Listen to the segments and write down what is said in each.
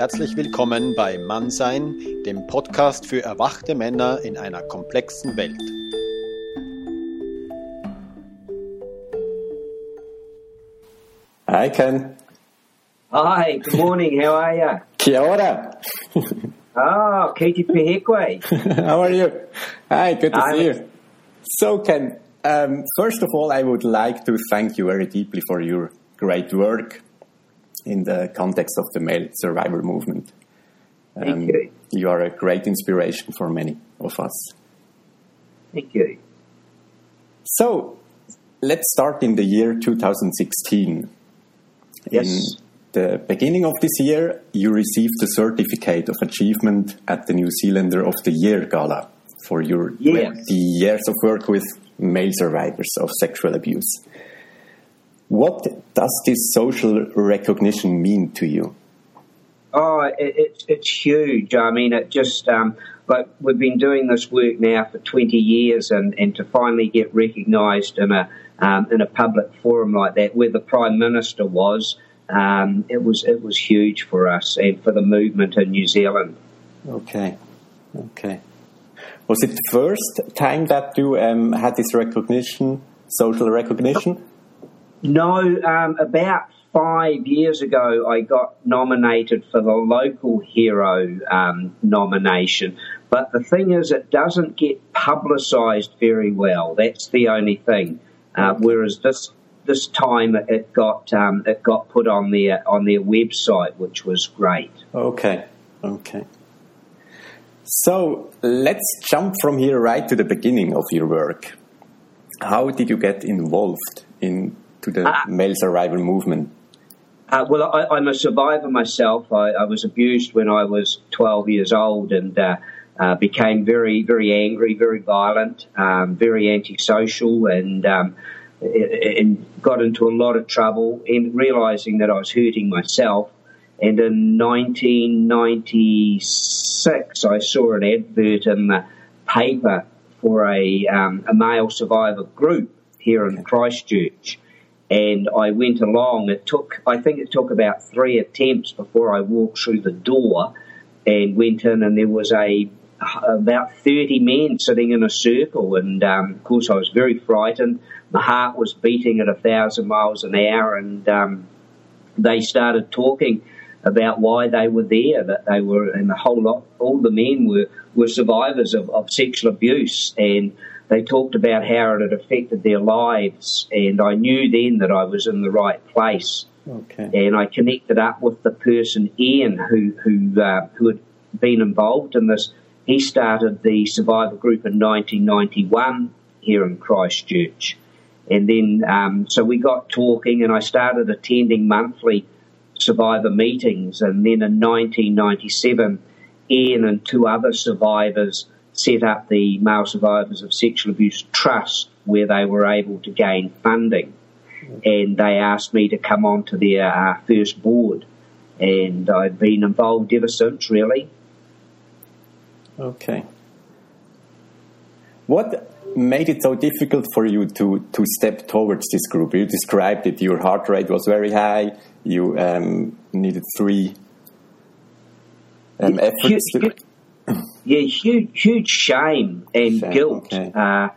Herzlich willkommen bei Mannsein, dem Podcast für erwachte Männer in einer komplexen Welt. Hi, Ken. Hi, good morning. How are you? Kia ora. Oh, Katie Pehekwe. How are you? Hi, good to Hi. see you. So, Ken, um, first of all, I would like to thank you very deeply for your great work in the context of the male survivor movement. Um, Thank you. You are a great inspiration for many of us. Thank you. So, let's start in the year 2016. Yes. In the beginning of this year, you received the certificate of achievement at the New Zealander of the Year Gala for your Yes. 20 years of work with male survivors of sexual abuse. What does this social recognition mean to you? Oh, it, it's it's huge. I mean, it just um, like we've been doing this work now for twenty years, and, and to finally get recognised in a um, in a public forum like that, where the prime minister was, um, it was it was huge for us and for the movement in New Zealand. Okay, okay. Was it the first time that you um, had this recognition, social recognition? No, um, about five years ago, I got nominated for the local hero um, nomination. But the thing is, it doesn't get publicised very well. That's the only thing. Uh, whereas this this time, it got um, it got put on their on their website, which was great. Okay, okay. So let's jump from here right to the beginning of your work. How did you get involved into the Ah. male survivor movement? Uh, well, I, I'm a survivor myself. I, I was abused when I was 12 years old and uh, uh, became very, very angry, very violent, um, very antisocial, and um, and got into a lot of trouble. And realizing that I was hurting myself. And in 1996, I saw an advert in the paper for a, um, a male survivor group here in Christchurch and I went along. It took, I think it took about three attempts before I walked through the door and went in, and there was a about thirty men sitting in a circle, and um, of course I was very frightened. My heart was beating at a thousand miles an hour, and um, they started talking about why they were there, that they were, and the whole lot, all the men were, were survivors of, of sexual abuse, and they talked about how it had affected their lives, and I knew then that I was in the right place, Okay. and I connected up with the person Ian who who uh, who had been involved in this. He started the Survivor Group in 1991 here in Christchurch, and then um, so we got talking, and I started attending monthly survivor meetings, and then in 1997, Ian and two other survivors set up the Male Survivors of Sexual Abuse Trust, where they were able to gain funding, and they asked me to come on to their uh, first board, and I've been involved ever since, really. Okay. What made it so difficult for you to, to step towards this group? You described it. Your heart rate was very high. You um, needed three um, efforts. To, Yeah, huge, huge shame and Shame, guilt. okay. Uh,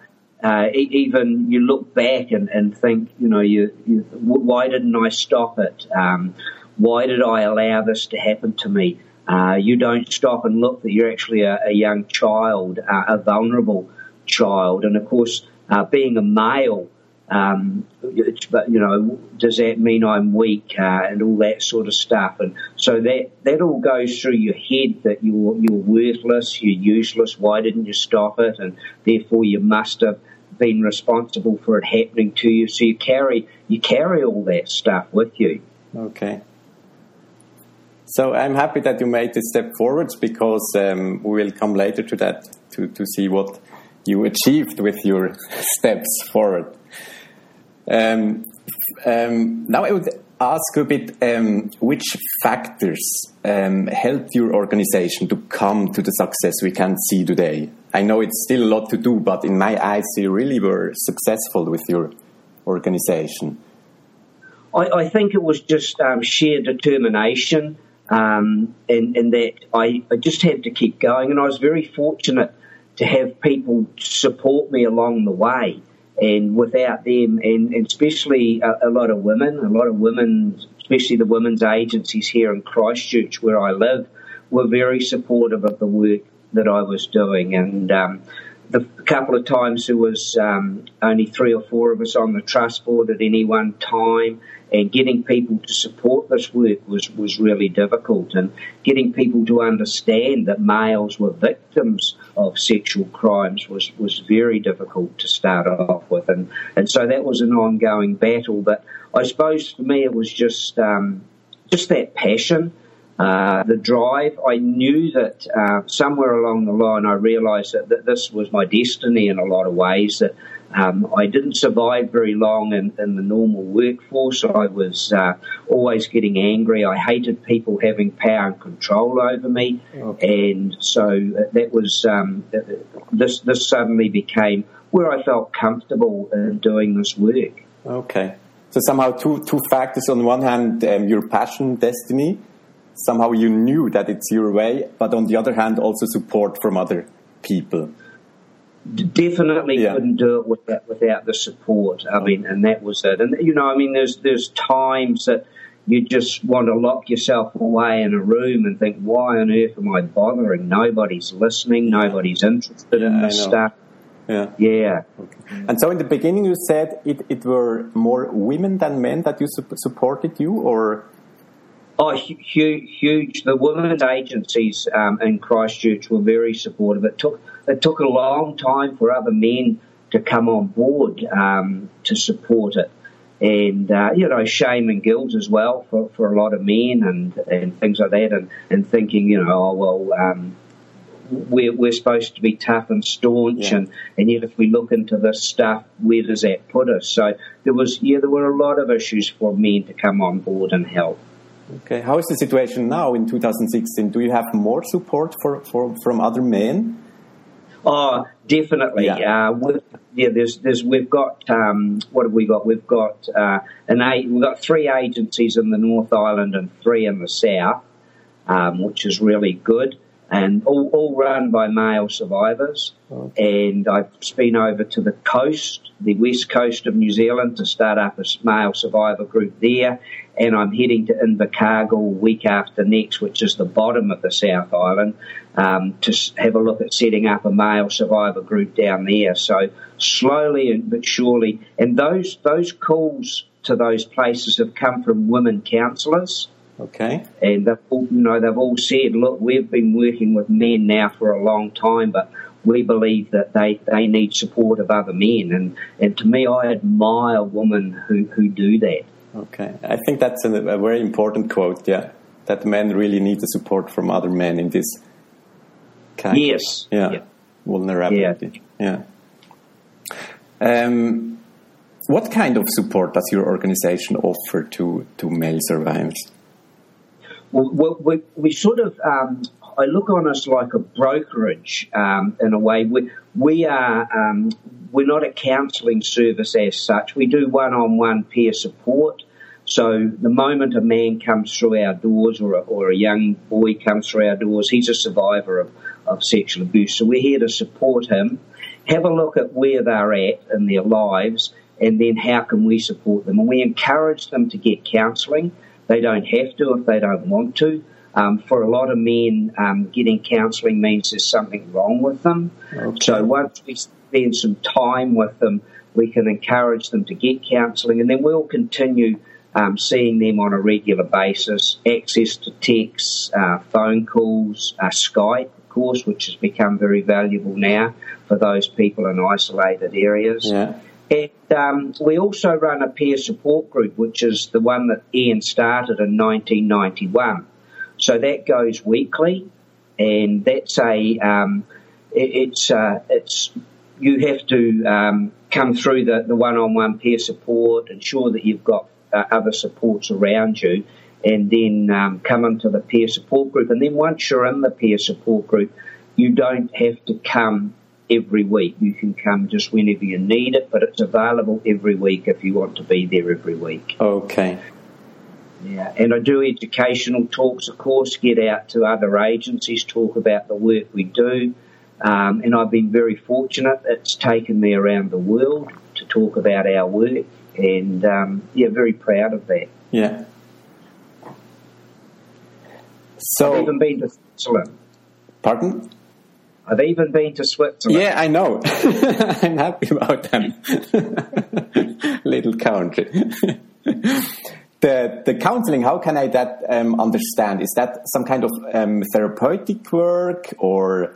uh, even you look back and, and think, you know, you, you, why didn't I stop it? Um, why did I allow this to happen to me? Uh, you don't stop and look that you're actually a, a young child, uh, a vulnerable child, and of course, uh, being a male. Um, but you know, does that mean I'm weak uh, and all that sort of stuff? And so that that all goes through your head that you're you're worthless, you're useless. Why didn't you stop it? And therefore, you must have been responsible for it happening to you. So you carry you carry all that stuff with you. Okay. So I'm happy that you made this step forwards because um, we will come later to that to, to see what you achieved with your steps forward. Um, um, now I would ask a bit um, which factors um, helped your organization to come to the success we can see today. I know it's still a lot to do, but in my eyes, you really were successful with your organization. I, I think it was just um, sheer determination. um, and, and that I, I just had to keep going. And I was very fortunate to have people support me along the way. And without them, and, and especially a, a, lot of women, a lot of women, especially the women's agencies here in Christchurch where I live, were very supportive of the work that I was doing. And um, the couple of times there was um, only three or four of us on the trust board at any one time, and getting people to support this work was, was really difficult, and getting people to understand that males were victims of sexual crimes was, was very difficult to start off with, and, and so that was an ongoing battle. But I suppose for me it was just um, just that passion uh, the drive. I knew that uh, somewhere along the line I realised that, that, this was my destiny in a lot of ways. That um, I didn't survive very long in, in the normal workforce. I was uh, always getting angry. I hated people having power and control over me, okay. and so that was um, this. This suddenly became where I felt comfortable in doing this work. Okay. So somehow two two factors. On one hand, um, your passion, destiny, somehow you knew that it's your way, but on the other hand, also support from other people. Definitely yeah. couldn't do it without, without the support. I mean, and that was it. And you know, I mean, there's there's times that you just want to lock yourself away in a room and think, why on earth am I bothering? Nobody's listening. Nobody's interested yeah, in this stuff. Yeah. Yeah. Okay. And so in the beginning, you said it, it were more women than men that you su supported you, or Oh, huge, huge. The women's agencies um, in Christchurch were very supportive. It took it took a long time for other men to come on board um, to support it, and uh, you know, shame and guilt as well for, for a lot of men and, and things like that, and, and thinking, you know, oh well, um, we're, we're supposed to be tough and staunch, yeah. and, and yet if we look into this stuff, where does that put us? So there was, yeah, there were a lot of issues for men to come on board and help. Okay, how is the situation now in 2016? Do you have more support for, for from other men? Oh, definitely. Yeah, uh, yeah. There's, there's. We've got. Um, what have we got? We've got uh, an eight. We've got three agencies in the North Island and three in the South, um, which is really good and all, all run by male survivors. Okay. And I've been over to the coast, the west coast of New Zealand, to start up a male survivor group there. And I'm heading to Invercargill week after next, which is the bottom of the South Island, um, to have a look at setting up a male survivor group down there. So slowly but surely, and those those calls to those places have come from women counsellors Okay. And they've all, you know they've all said, look, we've been working with men now for a long time, but we believe that they, they need support of other men. And, and to me, I admire women who, who do that. Okay. I think that's a, a very important quote, yeah. That men really need the support from other men in this kind yes. of yeah, yeah. vulnerability. Yeah. yeah. Um, what kind of support does your organization offer to, to male survivors? We, we sort of, um, I look on us like a brokerage um, in a way. We, we are, um, we're not a counselling service as such. We do one-on-one peer support. So the moment a man comes through our doors or a, or a young boy comes through our doors, he's a survivor of, of sexual abuse. So we're here to support him, have a look at where they're at in their lives, and then how can we support them. And we encourage them to get counselling. They don't have to if they don't want to. Um, for a lot of men, um, getting counselling means there's something wrong with them. Okay. So once we spend some time with them, we can encourage them to get counselling, and then we'll continue um, seeing them on a regular basis. Access to texts, uh, phone calls, uh, Skype, of course, which has become very valuable now for those people in isolated areas. Yeah. And um, we also run a peer support group, which is the one that Ian started in 1991. So that goes weekly, and that's a um, it, it's uh, it's you have to um, come through the, the one-on-one peer support, ensure that you've got uh, other supports around you, and then um, come into the peer support group. And then once you're in the peer support group, you don't have to come every week. You can come just whenever you need it, but it's available every week if you want to be there every week. Okay. Yeah, and I do educational talks, of course, get out to other agencies, talk about the work we do. Um, and I've been very fortunate. It's taken me around the world to talk about our work, and um, yeah, very proud of that. Yeah. So, I've even been to Switzerland. Pardon? I've even been to Switzerland. Yeah, I know. I'm happy about them. Little country. the the counseling. How can I that um, understand? Is that some kind of um, therapeutic work, or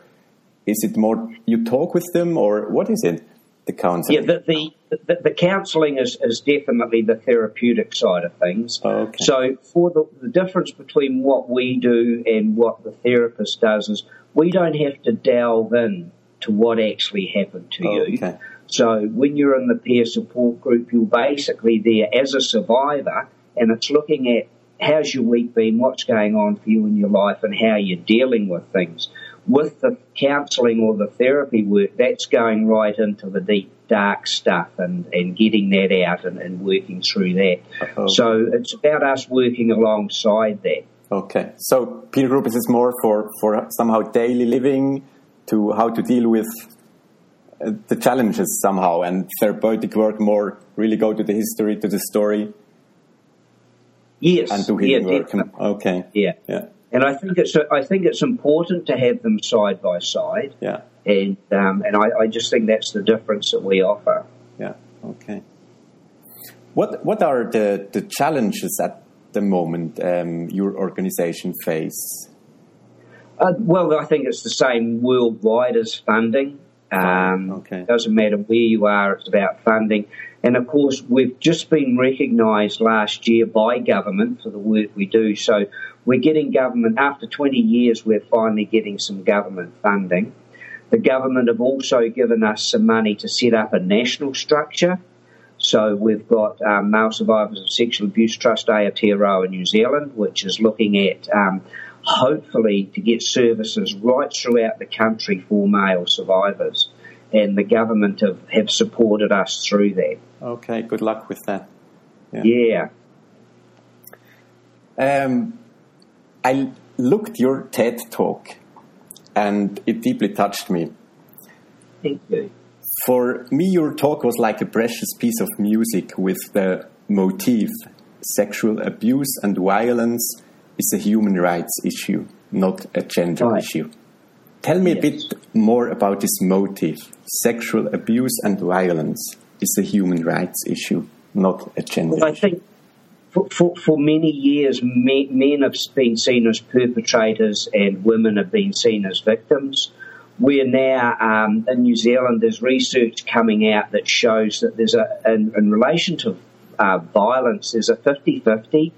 is it more you talk with them, or what is it? The counseling. Yeah, the the, the, the counselling is, is definitely the therapeutic side of things. Okay. So, for the, the difference between what we do and what the therapist does is we don't have to delve in to what actually happened to oh, you. Okay. So, when you're in the peer support group, you're basically there as a survivor, and it's looking at how's your week been, what's going on for you in your life, and how you're dealing with things with the counselling or the therapy work, that's going right into the deep, dark stuff and, and getting that out and, and working through that. Uh-oh. So it's about us working alongside that. Okay. So peer group is more for, for somehow daily living to how to deal with uh, the challenges somehow and therapeutic work more really go to the history, to the story Yes. and do yeah, healing work. definitely. Okay. Yeah. Yeah. And I think it's I think it's important to have them side by side, Yeah. and um, and I, I just think that's the difference that we offer. Yeah. Okay. What What are the the challenges at the moment um, your organization face? Uh, well, I think it's the same worldwide as funding. Um, Okay. Doesn't matter where you are, it's about funding. And of course, we've just been recognised last year by government for the work we do. So we're getting government, after 20 years, we're finally getting some government funding. The government have also given us some money to set up a national structure. So we've got um, Male Survivors of Sexual Abuse Trust Aotearoa New Zealand, which is looking at um, hopefully to get services right throughout the country for male survivors. And the government have, have supported us through that. Okay. Good luck with that. Yeah. Um, I looked your TED talk, and it deeply touched me. Thank you. For me, your talk was like a precious piece of music with the motif sexual abuse and violence is a human rights issue, not a gender Right. issue. Tell me a bit more about this motive. Sexual abuse and violence is a human rights issue, not a gender Well, I issue. think for, for, for many years, me, men have been seen as perpetrators and women have been seen as victims. We're now um, in New Zealand. There's research coming out that shows that there's a in, in relation to uh, violence, there's a 50-50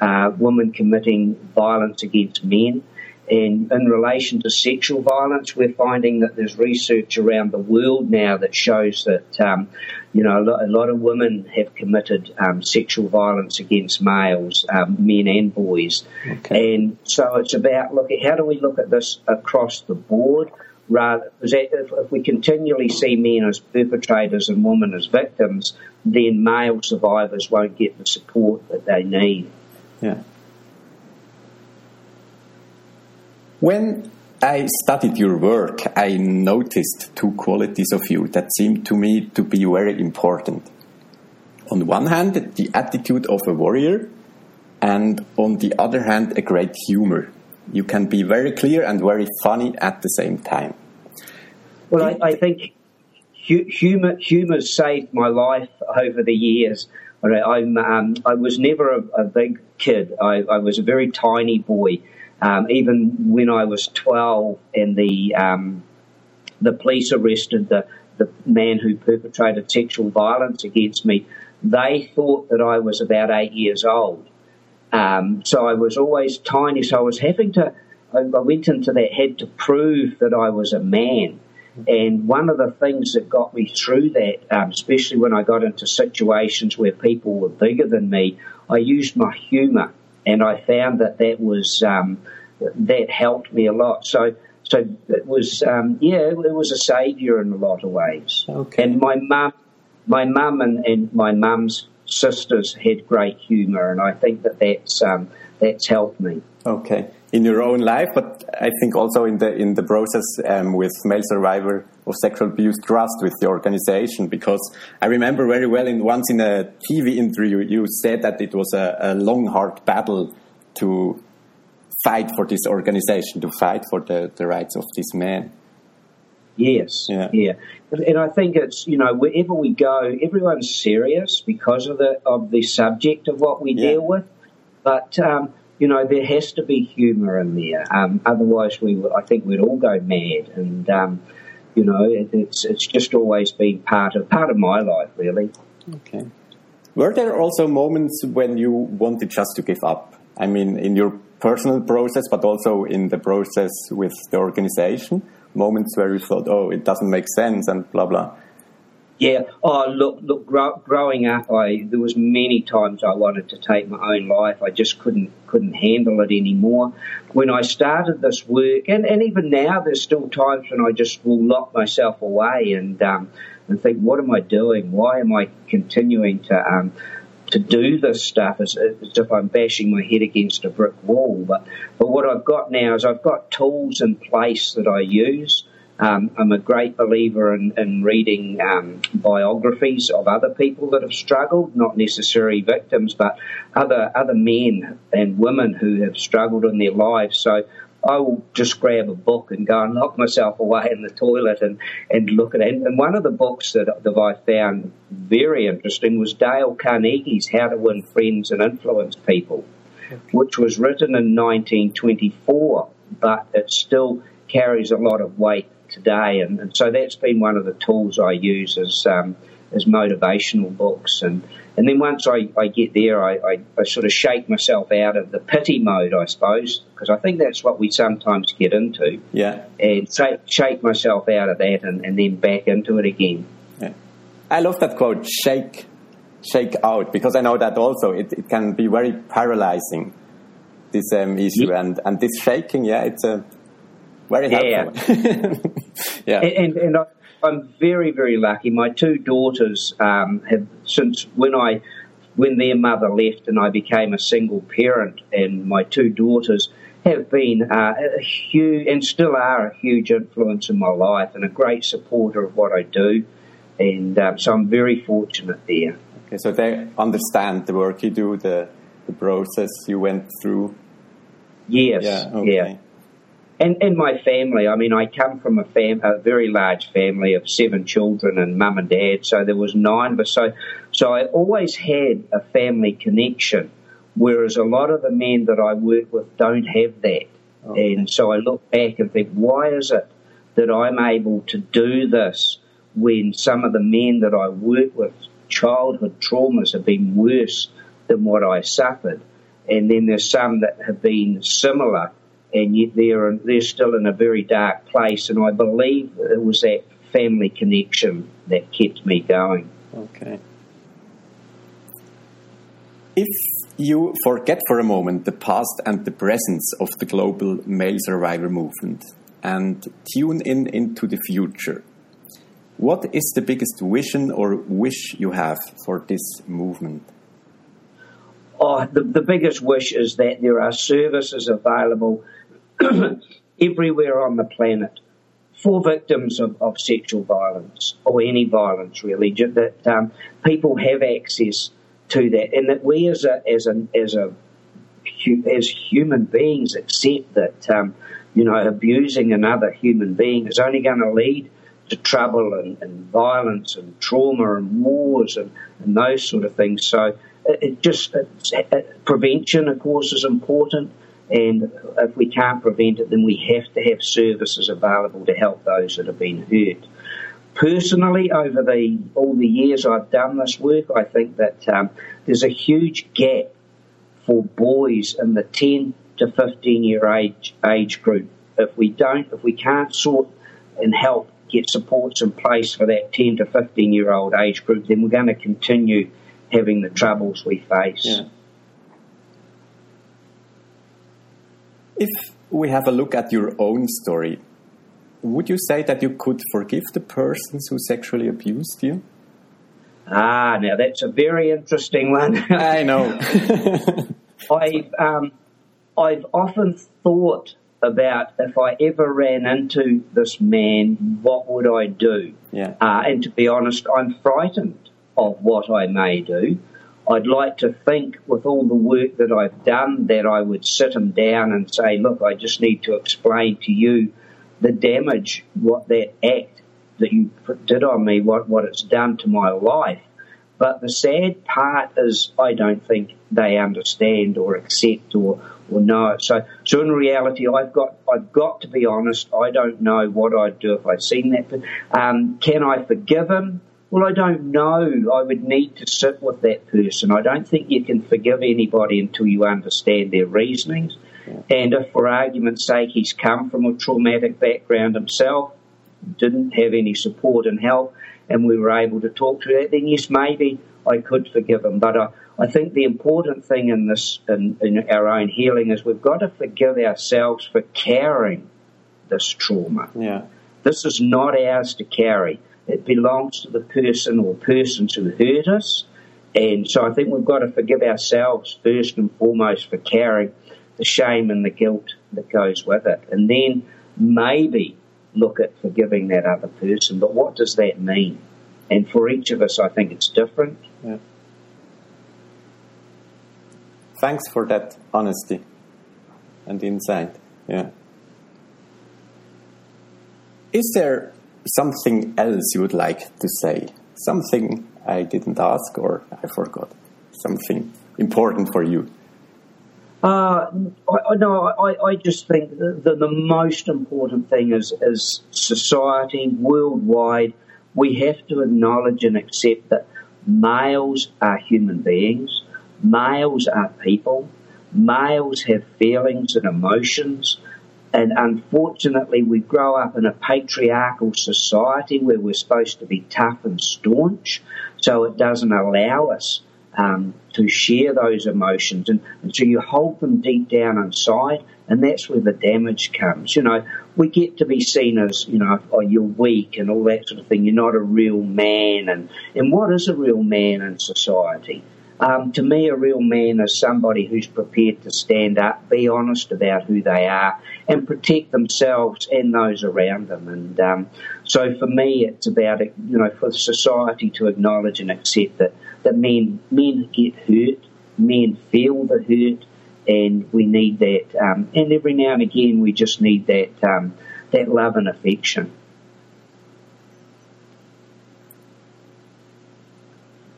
uh, women committing violence against men. And in relation to sexual violence, we're finding that there's research around the world now that shows that, um, you know, a lot, a lot of women have committed um, sexual violence against males, um, men and boys. Okay. And so it's about look at how do we look at this across the board rather if, we continually see men as perpetrators and women as victims, then male survivors won't get the support that they need. Yeah. When I studied your work, I noticed two qualities of you that seemed to me to be very important. On one hand, the attitude of a warrior, and on the other hand, a great humor. You can be very clear and very funny at the same time. Well, I, I think humor humor saved my life over the years. I'm, um, I was never a, a big kid. I, I was a very tiny boy. Um, even when I was 12 and the um, the police arrested the, the man who perpetrated sexual violence against me, they thought that I was about eight years old. Um, so I was always tiny. So I was having to. I, I went into that had to prove that I was a man. And one of the things that got me through that, um, especially when I got into situations where people were bigger than me, I used my humour, and I found that that was um, that helped me a lot. So, so it was um, yeah, it was a saviour in a lot of ways. Okay. And my mum, my mum, and, and my mum's sisters had great humour, and I think that that's um, that's helped me. Okay, in your own life, but I think also in the in the process um, with male survivor of sexual abuse trust with the organization, because I remember very well in once in a TV interview you said that it was a, a long hard battle to fight for this organization, to fight for the, the rights of these men. Yes, yeah. yeah, and I think it's you know wherever we go, everyone's serious because of the of the subject of what we yeah. deal with, but um, you know there has to be humour in there. Um, otherwise, we I think we'd all go mad, and um, you know it, it's it's just always been part of part of my life, really. Okay. Were there also moments when you wanted just to give up? I mean, in your personal process, but also in the process with the organization moments where you thought, oh, it doesn't make sense and blah, blah? Yeah. Oh, look, look. Grow, growing up, I there was many times I wanted to take my own life. I just couldn't couldn't handle it anymore. When I started this work, and, and even now, there's still times when I just will lock myself away and um, and think, what am I doing? Why am I continuing to um, to do this stuff as, as, if I'm bashing my head against a brick wall. But, but what I've got now is I've got tools in place that I use. Um, I'm a great believer in, in reading um, biographies of other people that have struggled, not necessarily victims, but other other men and women who have struggled in their lives. So I will just grab a book and go and lock myself away in the toilet and, and look at it. And one of the books that, that I found very interesting was Dale Carnegie's How to Win Friends and Influence People, okay. which was written in 1924, but it still carries a lot of weight today. And, and so that's been one of the tools I use as, um, as motivational books. And and then once I, I get there, I, I, I, sort of shake myself out of the pity mode, I suppose, because I think that's what we sometimes get into. Yeah. And say, shake myself out of that and, and then back into it again. Yeah. I love that quote, shake, shake out, because I know that also it, it can be very paralyzing, this um, issue. Yeah. And, and this shaking, yeah, it's a very helpful. Yeah. yeah. And, and, and I, I'm very, very lucky. My two daughters um, have since when I when their mother left and I became a single parent, and my two daughters have been uh, a huge and still are a huge influence in my life and a great supporter of what I do. And um, so I'm very fortunate there. Okay, so they understand the work you do, the the process you went through. Yes. Yeah. Okay. yeah and and my family. I mean, I come from a fam a very large family of seven children and mum and dad. So there was nine of us. So so I always had a family connection, whereas a lot of the men that I work with don't have that. Oh, okay. And so I look back and think, why is it that I'm able to do this when some of the men that I work with, childhood traumas have been worse than what I suffered, and then there's some that have been similar and yet they're they're still in a very dark place. And I believe it was that family connection that kept me going. Okay. If you forget for a moment the past and the presence of the global male survivor movement and tune in into the future, what is the biggest vision or wish you have for this movement? Oh, the, the biggest wish is that there are services available everywhere on the planet for victims of, of, sexual violence or any violence, really, that um, people have access to that, and that we as a as a as a as human beings accept that um, you know abusing another human being is only going to lead to trouble and, and, violence and trauma and wars and, and those sort of things. So it, it just it, prevention, of course, is important. And if we can't prevent it, then we have to have services available to help those that have been hurt. Personally, over the all the years I've done this work, I think that um, there's a huge gap for boys in the 10 to 15 year age age group. If we don't, if we can't sort and help get supports in place for that 10 to 15 year old age group, then we're going to continue having the troubles we face. Yeah. If we have a look at your own story, would you say that you could forgive the persons who sexually abused you? Ah, now that's a very interesting one. I know. I've um, I've often thought about if I ever ran into this man, what would I do? Yeah. Uh, and to be honest, I'm frightened of what I may do. I'd like to think, with all the work that I've done, that I would sit him down and say, "Look, I just need to explain to you the damage, what that act that you did on me, what what it's done to my life." But the sad part is, I don't think they understand or accept or or know it. So, so in reality, I've got I've got to be honest. I don't know what I'd do if I'd seen that. Um, can I forgive him? Well, I don't know. I would need to sit with that person. I don't think you can forgive anybody until you understand their reasonings. Yeah. And if, for argument's sake, he's come from a traumatic background himself, didn't have any support and help, and we were able to talk to that, then yes, maybe I could forgive him. But I, I think the important thing in this, in, in our own healing, is we've got to forgive ourselves for carrying this trauma. Yeah. This is not ours to carry. It belongs to the person or persons who hurt us. And so I think we've got to forgive ourselves first and foremost for carrying the shame and the guilt that goes with it. And then maybe look at forgiving that other person. But what does that mean? And for each of us, I think it's different. Yeah. Thanks for that honesty and insight. Yeah. Is there something else you would like to say? Something I didn't ask or I forgot? Something important for you? Uh, I, no, I, I just think that the, most important thing is, is society worldwide. We have to acknowledge and accept that males are human beings, males are people, males have feelings and emotions, and unfortunately, we grow up in a patriarchal society where we're supposed to be tough and staunch, so it doesn't allow us um, to share those emotions. And, and so you hold them deep down inside, and that's where the damage comes. You know, we get to be seen as, you know, oh, you're weak and all that sort of thing. You're not a real man. And, and what is a real man in society? Um, to me, a real man is somebody who's prepared to stand up, be honest about who they are, and protect themselves and those around them. And um, so, for me, it's about you know for society to acknowledge and accept that that men men get hurt, men feel the hurt, and we need that. Um, and every now and again, we just need that um, that love and affection.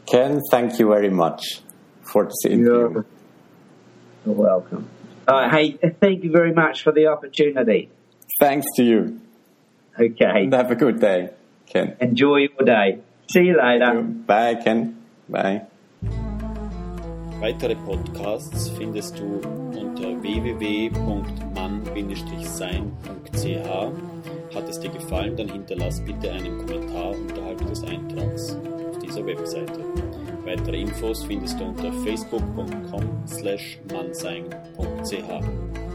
Ken, thank you very much for this interview. You're, you're welcome. Uh, hey, thank you very much for the opportunity. Thanks to you. Okay. And have a good day, Ken. Enjoy your day. See you later. Bye, Ken. Bye. Weitere Podcasts findest du unter www.mann-sein.ch. Hat es dir gefallen, dann hinterlass bitte einen Kommentar unterhalb des Eintrags auf dieser Webseite. Weitere Infos findest du unter facebook.com slash mannsein.ch.